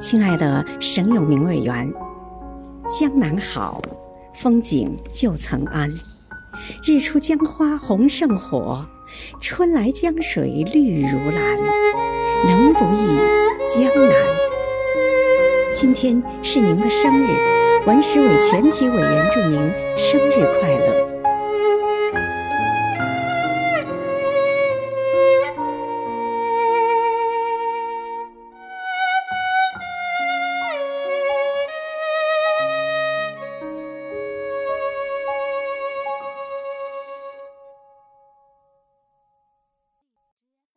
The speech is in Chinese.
亲爱的沈永明委员江南好风景旧曾谙日出江花红胜火春来江水绿如蓝能不忆江南？今天是您的生日文史委全体委员祝您生日快乐。